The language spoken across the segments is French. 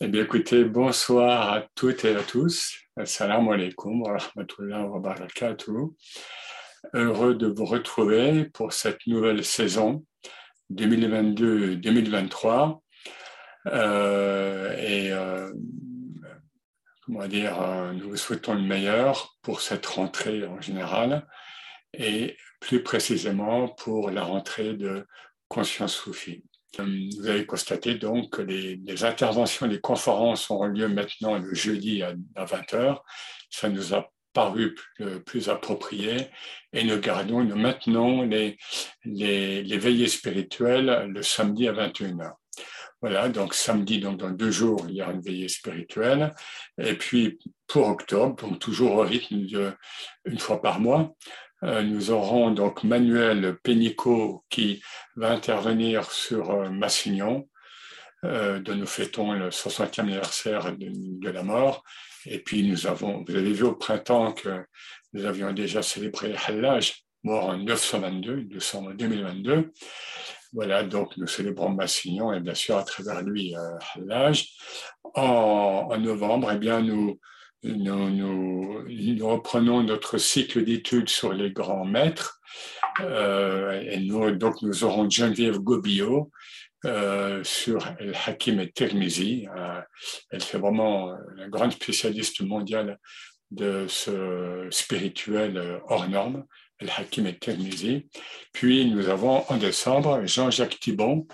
Eh bien, écoutez, bonsoir à toutes et à tous. Assalamu alaikum wa rahmatullahi wa barakatuh. Heureux de vous retrouver pour cette nouvelle saison 2022-2023. Euh, et euh, comment dire, euh, nous vous souhaitons le meilleur pour cette rentrée en général et plus précisément pour la rentrée de Conscience Soufi. Vous avez constaté donc que les, interventions, les conférences auront lieu maintenant le jeudi à, 20h. Ça nous a paru plus, approprié et nous gardons, nous maintenons les, les, les veillées spirituelles le samedi à 21h. Voilà, donc samedi, donc dans deux jours, il y aura une veillée spirituelle. Et puis pour octobre, donc toujours au rythme de une fois par mois, euh, nous aurons donc Manuel Pénicaud qui va intervenir sur euh, Massignon, euh, nous fêtons le 60e anniversaire de, la mort. Et puis nous avons, vous avez vu au printemps que nous avions déjà célébré Hallaj, mort en 922, 2022. Voilà, donc nous célébrons Massignon et bien sûr à travers lui Hallaj. En, en novembre, eh bien, nous, nous, reprenons notre cycle d'études sur les grands maîtres. Euh, et nous, donc, nous aurons Geneviève Gobillot euh, sur El Hakim et Termizi. Euh, elle fait vraiment la grande spécialiste mondiale de ce spirituel hors norme, El Hakim et Termizi. Puis nous avons en décembre Jean-Jacques Thibon,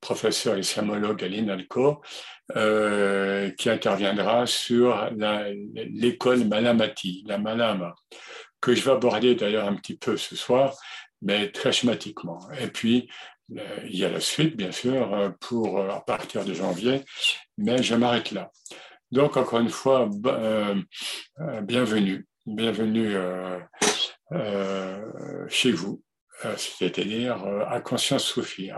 professeur islamologue à l'INALCO, euh, qui interviendra sur l'école Malamati, la Malama, que je vais aborder d'ailleurs un petit peu ce soir, mais très schématiquement. Et puis, euh, il y a la suite, bien sûr, euh, pour à partir de janvier, mais je m'arrête là. Donc, encore une fois, bienvenue, bienvenue chez vous, c'est-à-dire à Conscience Sophie.